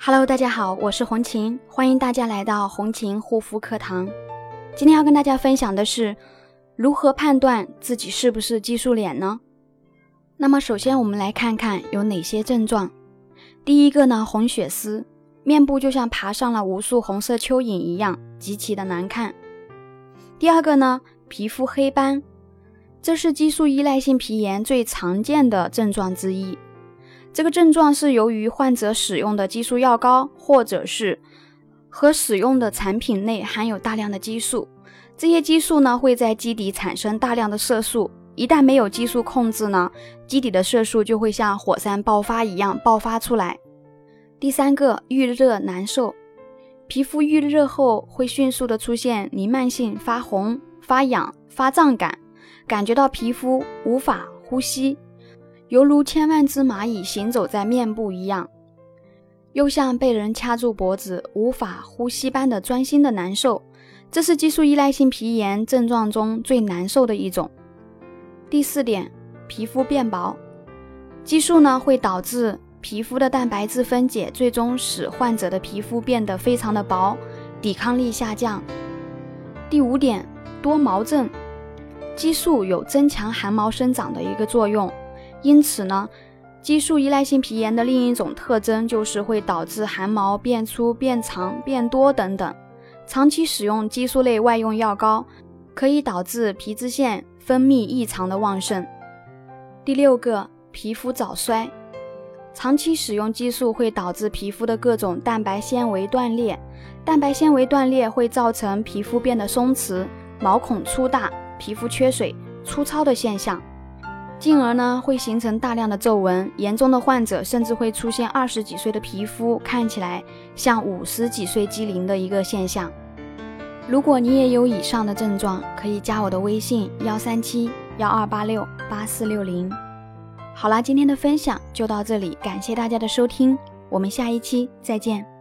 Hello，大家好，我是红琴，欢迎大家来到红琴护肤课堂。今天要跟大家分享的是如何判断自己是不是激素脸呢？那么首先我们来看看有哪些症状。第一个呢，红血丝，面部就像爬上了无数红色蚯蚓一样，极其的难看。第二个呢，皮肤黑斑，这是激素依赖性皮炎最常见的症状之一。这个症状是由于患者使用的激素药膏，或者是和使用的产品内含有大量的激素。这些激素呢会在基底产生大量的色素，一旦没有激素控制呢，基底的色素就会像火山爆发一样爆发出来。第三个，遇热难受，皮肤遇热后会迅速的出现弥漫性发红、发痒、发胀感，感觉到皮肤无法呼吸。犹如千万只蚂蚁行走在面部一样，又像被人掐住脖子无法呼吸般的钻心的难受，这是激素依赖性皮炎症状中最难受的一种。第四点，皮肤变薄，激素呢会导致皮肤的蛋白质分解，最终使患者的皮肤变得非常的薄，抵抗力下降。第五点，多毛症，激素有增强汗毛生长的一个作用。因此呢，激素依赖性皮炎的另一种特征就是会导致汗毛变粗、变长、变多等等。长期使用激素类外用药膏，可以导致皮脂腺分泌异常的旺盛。第六个，皮肤早衰，长期使用激素会导致皮肤的各种蛋白纤维断裂，蛋白纤维断裂会造成皮肤变得松弛、毛孔粗大、皮肤缺水、粗糙的现象。进而呢，会形成大量的皱纹，严重的患者甚至会出现二十几岁的皮肤看起来像五十几岁机龄的一个现象。如果你也有以上的症状，可以加我的微信幺三七幺二八六八四六零。好啦，今天的分享就到这里，感谢大家的收听，我们下一期再见。